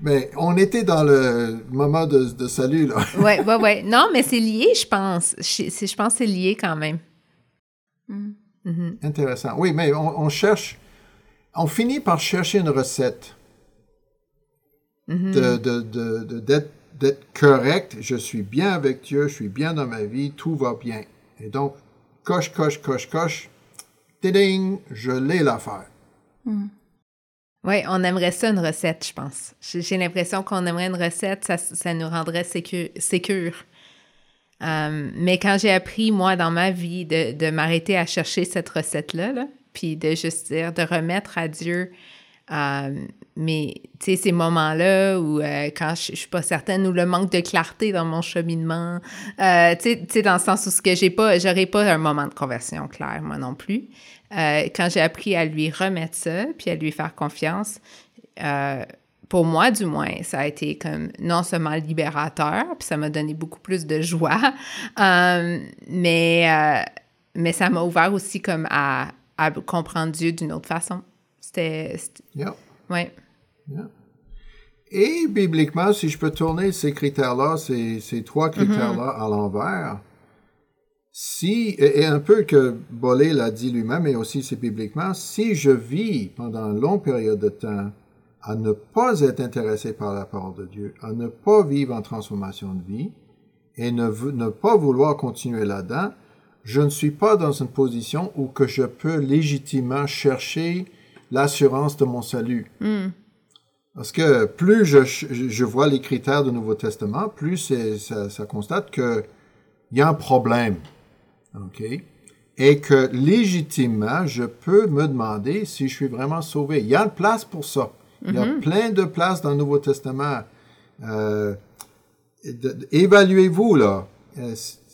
mais on était dans le moment de, salut, là. Oui, oui, oui. Non, mais c'est lié, je pense. Je, je pense que c'est lié quand même. Mm. Mm-hmm. Intéressant. Oui, mais on, on, cherche, on finit par chercher une recette mm-hmm. de, de, de, d'être d'être correct, je suis bien avec Dieu, je suis bien dans ma vie, tout va bien. Et donc, coche, coche, coche, coche, ding, je l'ai l'affaire. Hmm. Oui, on aimerait ça une recette, je pense. J'ai l'impression qu'on aimerait une recette, ça, ça nous rendrait sécure. Euh, mais quand j'ai appris, moi, dans ma vie, de, de m'arrêter à chercher cette recette-là, là, puis de juste dire, de remettre à Dieu euh, mais, tu sais, ces moments-là où, euh, quand je, suis pas certaine, ou le manque de clarté dans mon cheminement, euh, tu sais, dans le sens où ce que j'ai pas, j'aurais pas un moment de conversion clair, moi non plus. quand j'ai appris à lui remettre ça, puis à lui faire confiance, pour moi, du moins, ça a été comme non seulement libérateur, puis ça m'a donné beaucoup plus de joie, (laughs) mais, mais ça m'a ouvert aussi comme à comprendre Dieu d'une autre façon. C'était. Yeah. Ouais. Et bibliquement, si je peux tourner ces critères-là, ces, ces, trois critères-là mm-hmm. à l'envers, si, et, un peu que Bolé l'a dit lui-même, et aussi c'est bibliquement, si je vis pendant une longue période de temps à ne pas être intéressé par la parole de Dieu, à ne pas vivre en transformation de vie, et ne, ne pas vouloir continuer là-dedans, je ne suis pas dans une position où que je peux légitimement chercher l'assurance de mon salut. Hmm. Parce que plus je, je, vois les critères du Nouveau Testament, plus ça, ça, constate qu'il y a un problème. OK? Et que légitimement, je peux me demander si je suis vraiment sauvé. Il y a une place pour ça. Il y a mm-hmm. plein de places dans le Nouveau Testament. Euh, évaluez-vous, là.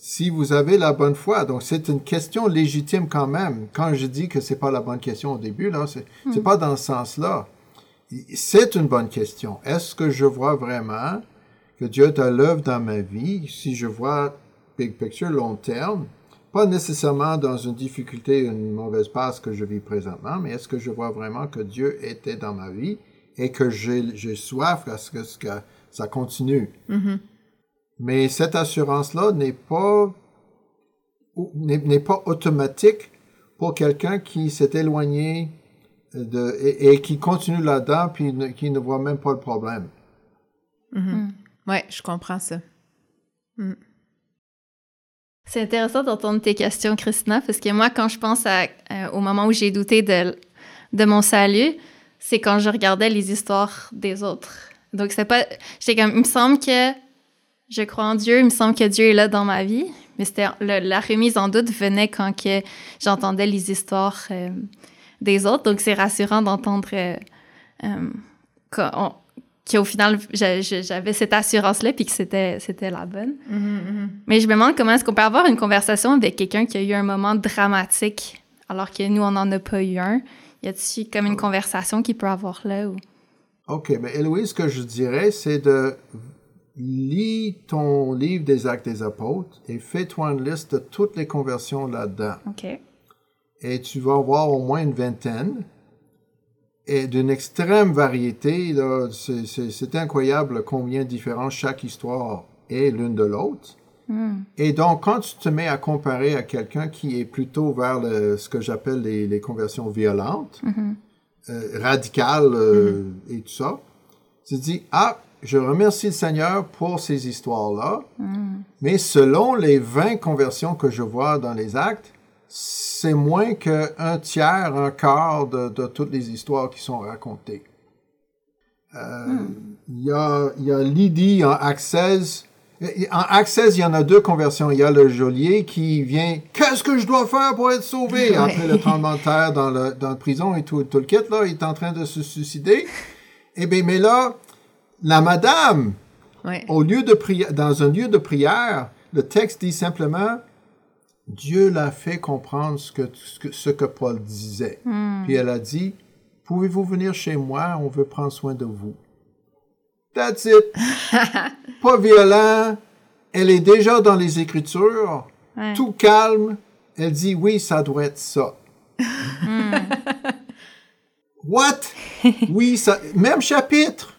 Si vous avez la bonne foi. Donc, c'est une question légitime quand même. Quand je dis que c'est pas la bonne question au début, là, c'est n'est hmm. pas dans ce sens-là. C'est une bonne question. Est-ce que je vois vraiment que Dieu est à l'œuvre dans ma vie? Si je vois big picture, long terme, pas nécessairement dans une difficulté, une mauvaise passe que je vis présentement, mais est-ce que je vois vraiment que Dieu était dans ma vie et que j'ai soif à ce que, ce que ça continue? Mm-hmm. Mais cette assurance-là n'est pas, n'est pas automatique pour quelqu'un qui s'est éloigné de, et, qui continue là-dedans puis qui ne voit même pas le problème. Mm-hmm. Mm. Oui, je comprends ça. Mm. C'est intéressant d'entendre tes questions, Christina, parce que moi, quand je pense à, euh, au moment où j'ai douté de, de mon salut, c'est quand je regardais les histoires des autres. Donc, c'est pas. J'étais comme. Il me semble que je crois en Dieu, il me semble que Dieu est là dans ma vie. Mais c'était la remise en doute venait quand que j'entendais les histoires euh, des autres. Donc, c'est rassurant d'entendre euh, euh, qu'au final, j'avais cette assurance-là puis que c'était, c'était la bonne. Mm-hmm, mm-hmm. Mais je me demande comment est-ce qu'on peut avoir une conversation avec quelqu'un qui a eu un moment dramatique alors que nous, on n'en a pas eu un. Y a-t-il comme une conversation qui peut avoir là? Ou... OK, mais Héloïse, ce que je dirais, c'est de lis ton livre des Actes des Apôtres et fais-toi une liste de toutes les conversions là-dedans. OK. Et tu vas avoir au moins une vingtaine et d'une extrême variété. C'est incroyable combien différent chaque histoire est l'une de l'autre. Hmm. Et donc, quand tu te mets à comparer à quelqu'un qui est plutôt vers le, ce que j'appelle les, les, conversions violentes, Mm-hmm. euh, radicales euh, et tout ça, tu te dis, ah, je remercie le Seigneur pour ces histoires-là, Hmm. mais selon les 20 conversions que je vois dans les actes, c'est moins qu'un tiers, un quart de, de, toutes les histoires qui sont racontées. Euh, Il y, a, y a Lydie en Acte 16. En Acte 16, il y en a deux conversions. Il y a le geôlier qui vient « Qu'est-ce que je dois faire pour être sauvé? » Après le (laughs) tremblement de terre dans, le, dans la prison et tout, tout le kit, là, il est en train de se suicider. Eh bien, mais là, la madame, Ouais. au lieu de dans un lieu de prière, le texte dit simplement Dieu l'a fait comprendre ce que, ce que, ce que Paul disait. Puis elle a dit Pouvez-vous venir chez moi On veut prendre soin de vous. That's it. (laughs) Pas violent. Elle est déjà dans les Écritures. Ouais. Tout calme. Elle dit Oui, ça doit être ça. What? oui, ça, même chapitre.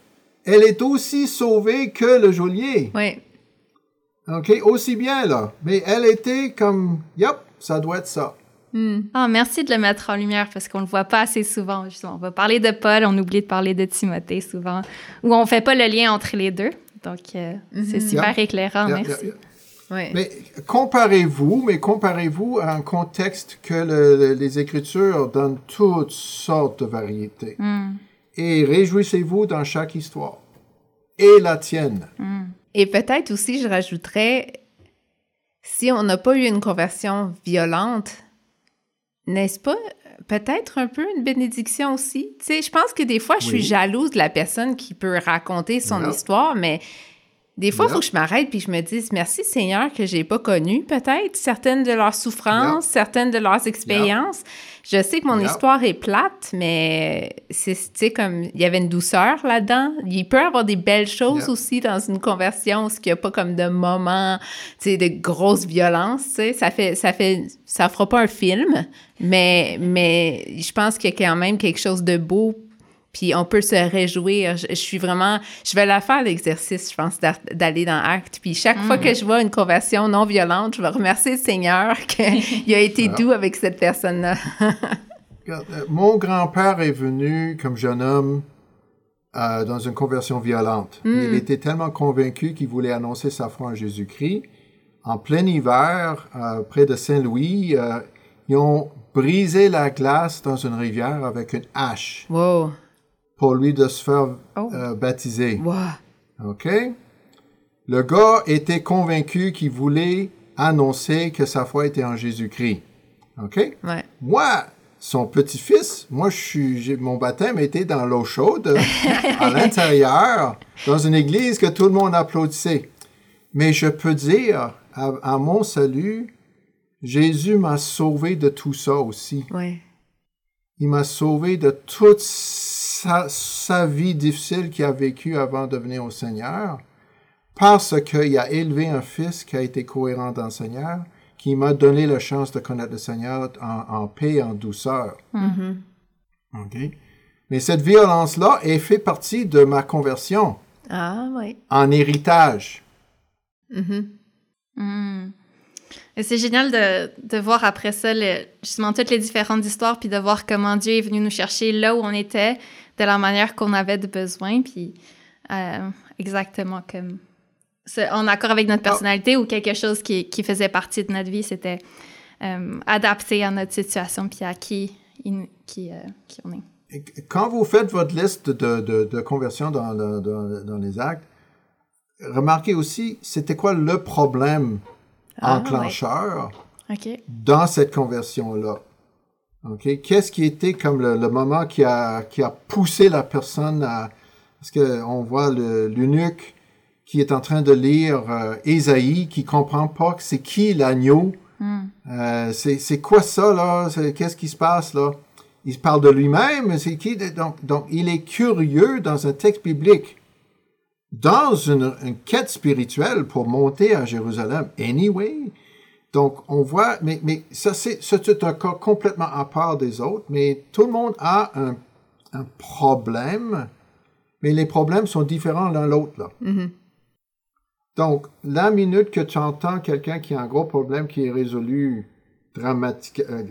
Elle est aussi sauvée que le geôlier. Ouais. OK? Aussi bien, là. Mais elle était comme, yep, ça doit être ça. Ah, merci de le mettre en lumière parce qu'on le voit pas assez souvent. Justement. On va parler de Paul, on oublie de parler de Timothée souvent, ou on fait pas le lien entre les deux. Donc, euh, c'est super éclairant, merci. Ouais. Mais comparez-vous, mais comparez-vous à un contexte que le- le- les Écritures donnent toutes sortes de variétés. Hmm. Et réjouissez-vous dans chaque histoire. Et la tienne. Et peut-être aussi, je rajouterais, si on n'a pas eu une conversion violente, n'est-ce pas peut-être un peu une bénédiction aussi? Tu sais, je pense que des fois, je suis jalouse de la personne qui peut raconter son histoire, mais des fois, il faut que je m'arrête puis je me dise merci Seigneur que j'ai pas connu peut-être certaines de leurs souffrances, certaines de leurs expériences. Je sais que mon histoire est plate, mais c'est, comme, il y avait une douceur là-dedans. Il peut y avoir des belles choses aussi dans une conversion, ce qu'il n'y a pas comme de moments, tu sais, de grosses violences, tu sais. Ça fait, ça fait, ça fera pas un film, mais, mais je pense qu'il y a quand même quelque chose de beau puis on peut se réjouir. Je, je suis vraiment... Je vais la faire, l'exercice, je pense, d'a- d'aller dans Acte. Puis chaque fois que je vois une conversion non violente, je vais remercier le Seigneur (laughs) qu'il a été doux avec cette personne-là. (laughs) Euh, Mon grand-père est venu comme jeune homme euh, dans une conversion violente. Il était tellement convaincu qu'il voulait annoncer sa foi en Jésus-Christ. En plein hiver, euh, près de Saint-Louis, euh, ils ont brisé la glace dans une rivière avec une hache Wow. Pour lui de se faire Oh. euh, baptiser. Wow. OK? Le gars était convaincu qu'il voulait annoncer que sa foi était en Jésus-Christ. OK? Ouais. Moi, son petit-fils, moi, je suis, mon baptême était dans l'eau chaude, (laughs) à l'intérieur, dans une église que tout le monde applaudissait. Mais je peux dire, à, à mon salut, Jésus m'a sauvé de tout ça aussi. Ouais. Il m'a sauvé de toute sa, sa vie difficile qu'il a vécue avant de venir au Seigneur, parce qu'il a élevé un fils qui a été cohérent dans le Seigneur, qui m'a donné la chance de connaître le Seigneur en, en paix, en douceur. OK? Mais cette violence-là est fait partie de ma conversion Ah, oui. en héritage. Mhm. Hmm. Et c'est génial de, de voir après ça le- justement toutes les différentes histoires, puis de voir comment Dieu est venu nous chercher là où on était, de la manière qu'on avait de besoin, puis euh, exactement comme en accord avec notre personnalité ou quelque chose qui, qui faisait partie de notre vie, c'était euh, adapté à notre situation puis à qui, qui, euh, qui on est. Et Quand vous faites votre liste de, de, de conversion dans, le- dans- dans les actes, remarquez aussi, c'était quoi le problème Ah, enclencheur dans cette conversion-là? OK? Qu'est-ce qui était comme le, le moment qui a, qui a poussé la personne à... Parce qu'on voit le- l'eunuque qui est en train de lire euh, Ésaïe, qui comprend pas que c'est qui l'agneau. Euh, c'est quoi ça, là? Qu'est-ce qui se passe, là? Il parle de lui-même, c'est qui? Donc, donc, il est curieux dans un texte biblique, dans une, une quête spirituelle pour monter à Jérusalem. Anyway. Donc, on voit, mais, mais ça, c'est c'est un cas complètement à part des autres, mais tout le monde a un, un problème, mais les problèmes sont différents l'un l'autre, là. Donc, la minute que tu entends quelqu'un qui a un gros problème qui est résolu dramatique, euh,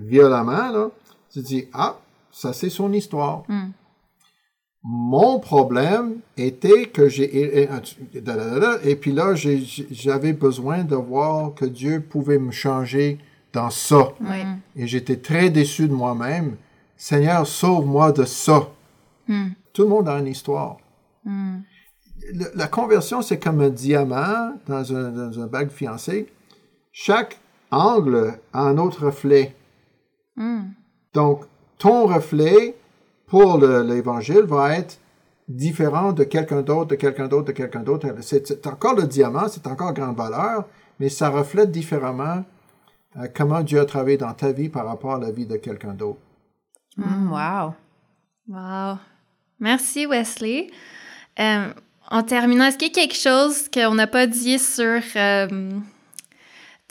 violemment, là, tu te dis, ah, ça c'est son histoire. Mon problème était que j'ai... Et, et puis là, j'avais besoin de voir que Dieu pouvait me changer dans ça. Oui. Et j'étais très déçu de moi-même. Seigneur, sauve-moi de ça. Tout le monde a une histoire. Le- la conversion, c'est comme un diamant dans un, dans un bague fiancé. Chaque angle a un autre reflet. Donc, ton reflet pour le- l'évangile va être différent de quelqu'un d'autre, de quelqu'un d'autre, de quelqu'un d'autre. C'est c'est encore le diamant, c'est encore grande valeur, mais ça reflète différemment euh, comment Dieu a travaillé dans ta vie par rapport à la vie de quelqu'un d'autre. Mm, wow. Wow. Merci, Wesley. Euh, en terminant, est-ce qu'il y a quelque chose qu'on n'a pas dit sur euh,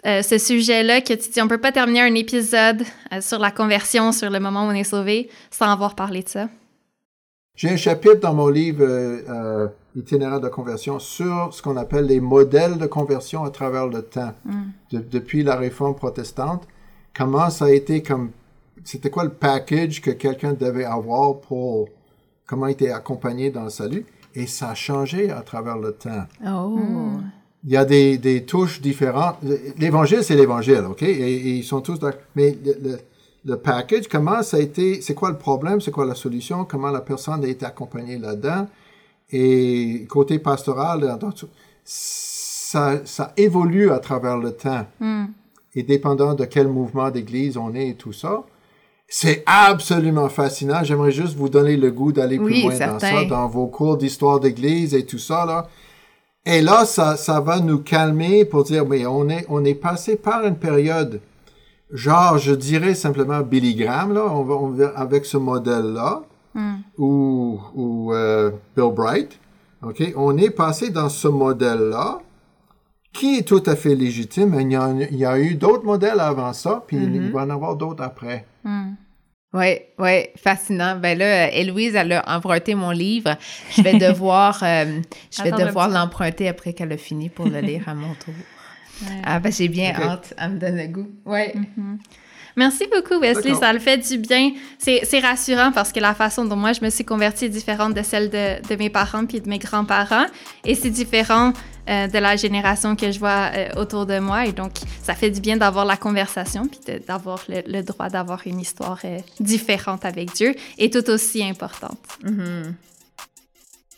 euh, ce sujet-là que tu dis, on peut pas terminer un épisode euh, sur la conversion, sur le moment où on est sauvé, sans avoir parlé de ça? J'ai un chapitre dans mon livre euh, euh, Itinéraire de conversion sur ce qu'on appelle les modèles de conversion à travers le temps. De- depuis la réforme protestante, comment ça a été comme... C'était quoi le package que quelqu'un devait avoir pour... Comment il était accompagné dans le salut? Et ça a changé à travers le temps. Oh. Il y a des, des touches différentes. L'évangile, c'est l'évangile, OK? Et, et ils sont tous d'accord. Mais le, le- le package, comment ça a été, c'est quoi le problème, c'est quoi la solution, comment la personne a été accompagnée là-dedans? Et côté pastoral, ça, ça évolue à travers le temps. Et dépendant de quel mouvement d'église on est et tout ça, c'est absolument fascinant. J'aimerais juste vous donner le goût d'aller plus Oui, loin dans ça, dans vos cours d'histoire d'église et tout ça, là. Et là, ça, ça va nous calmer pour dire, mais on est, on est passé par une période, genre, je dirais simplement Billy Graham, là, on va, on va- avec ce modèle-là, ou, ou euh, Bill Bright, OK? On est passé dans ce modèle-là, qui est tout à fait légitime. mais Il y a, il y a eu d'autres modèles avant ça, puis il va y en avoir d'autres après. Oui, oui, fascinant. Ben là, Héloïse, elle a emprunté mon livre. Je vais devoir, euh, je vais devoir l'emprunter après qu'elle a fini pour le lire à mon tour. Ah, ben j'ai bien hâte. Elle me donne le goût. Oui. Merci beaucoup, Wesley. Ça le fait du bien. C'est c'est rassurant parce que la façon dont moi je me suis convertie est différente de celle de, de mes parents puis de mes grands-parents. Et c'est différent euh, de la génération que je vois euh, autour de moi. Et donc, ça fait du bien d'avoir la conversation puis d'avoir le, le droit d'avoir une histoire euh, différente avec Dieu et tout aussi importante.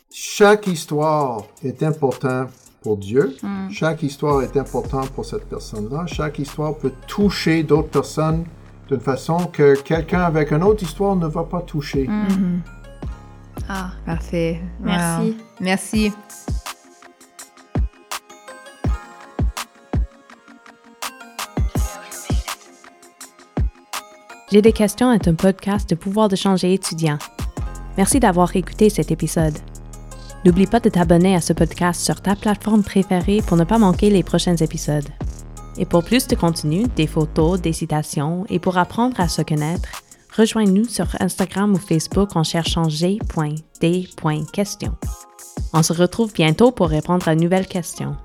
Chaque histoire est importante pour Dieu. Chaque histoire est importante pour cette personne-là. Chaque histoire peut toucher d'autres personnes d'une façon que quelqu'un avec une autre histoire ne va pas toucher. Ah, Parfait. Merci. Wow. Merci. J'ai des questions est un podcast de pouvoir de changer étudiant. Merci d'avoir écouté cet épisode. N'oublie pas de t'abonner à ce podcast sur ta plateforme préférée pour ne pas manquer les prochains épisodes. Et pour plus de contenu, des photos, des citations et pour apprendre à se connaître, rejoins-nous sur Instagram ou Facebook en cherchant g.d.question. On se retrouve bientôt pour répondre à de nouvelles questions.